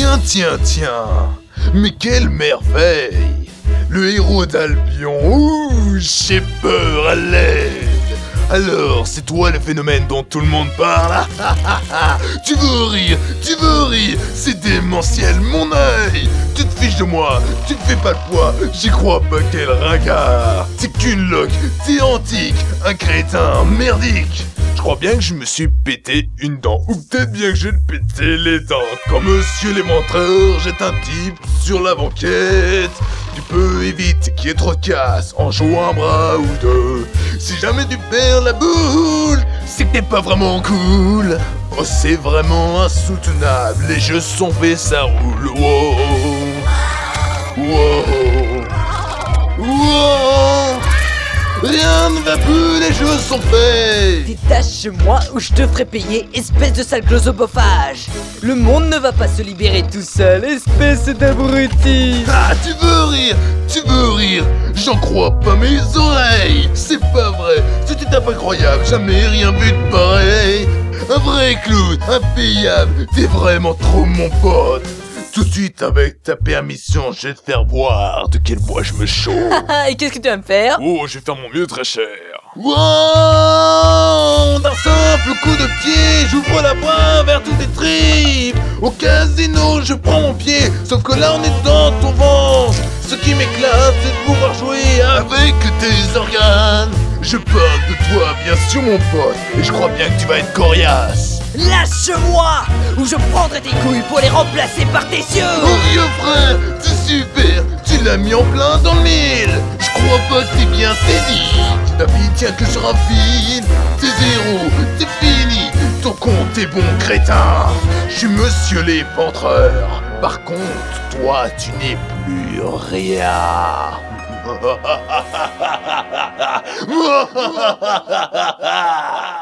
Tiens, tiens, tiens. Mais quelle merveille. Le héros d'Albion Ouh, j'ai peur à l'aide. Alors, c'est toi le phénomène dont tout le monde parle. Tu veux rire Tu veux rire. C'est démentiel, mon œil. Tu te fiches de moi Tu te fais pas le poids. J'y crois pas quel ringard. T'es qu'une loque T'es antique Un crétin merdique crois bien que je me suis pété une dent, ou peut-être bien que j'ai pété les dents. Quand monsieur l'éventreur jette un type sur la banquette, tu peux éviter qu'il y ait trop casse en jouant un bras ou deux. Si jamais tu perds la boule, c'est que t'es pas vraiment cool. Oh, c'est vraiment insoutenable, les jeux sont faits, ça roule. Wow. Wow. Wow. Rien ne va plus, les jeux sont faits Détache-moi ou je te ferai payer, espèce de sale glosobophage. Le monde ne va pas se libérer tout seul, espèce d'abruti. Ah, tu veux rire Tu veux rire. J'en crois pas mes oreilles. C'est pas vrai C'est une incroyable, jamais rien vu de pareil. Un vrai clown, impayable T'es vraiment trop mon pote tout de suite, avec ta permission, je vais te faire voir de quel bois je me chauffe. Et qu'est-ce que tu vas me faire? Oh, je vais faire mon mieux, très cher. Wow D'un simple coup de pied, j'ouvre la voie vers toutes tes tripes. Au casino, je prends mon pied, sauf que là on est dans ton ventre. Ce qui m'éclate, c'est de pouvoir jouer avec tes organes. Je parle de toi, bien sûr, mon pote, et je crois bien que tu vas être coriace. Lâche-moi Ou je prendrai tes couilles pour les remplacer par tes yeux. Oh vieux frère, c'est super Tu l'as mis en plein dans le mille. Je crois pas que t'es bien saisi. Ta vie tient que un fil T'es zéro, t'es fini. Ton compte est bon crétin. Je suis monsieur l'éventreur Par contre, toi tu n'es plus rien